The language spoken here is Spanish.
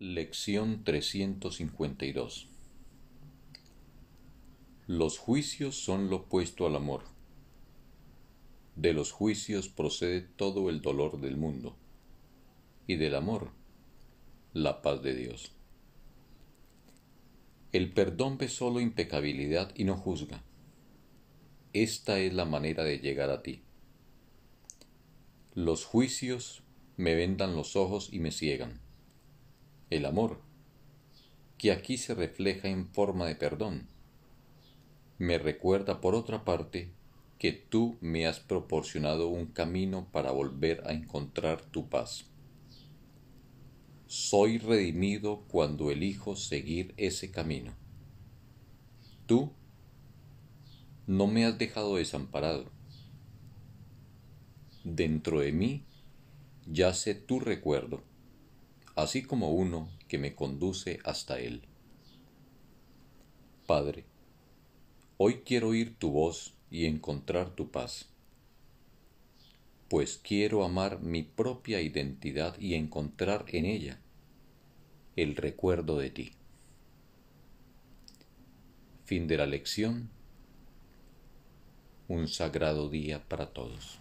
Lección 352 Los juicios son lo opuesto al amor. De los juicios procede todo el dolor del mundo, y del amor, la paz de Dios. El perdón ve solo impecabilidad y no juzga. Esta es la manera de llegar a ti. Los juicios me vendan los ojos y me ciegan el amor, que aquí se refleja en forma de perdón. Me recuerda, por otra parte, que tú me has proporcionado un camino para volver a encontrar tu paz. Soy redimido cuando elijo seguir ese camino. Tú no me has dejado desamparado. Dentro de mí yace tu recuerdo así como uno que me conduce hasta Él. Padre, hoy quiero oír tu voz y encontrar tu paz, pues quiero amar mi propia identidad y encontrar en ella el recuerdo de ti. Fin de la lección. Un sagrado día para todos.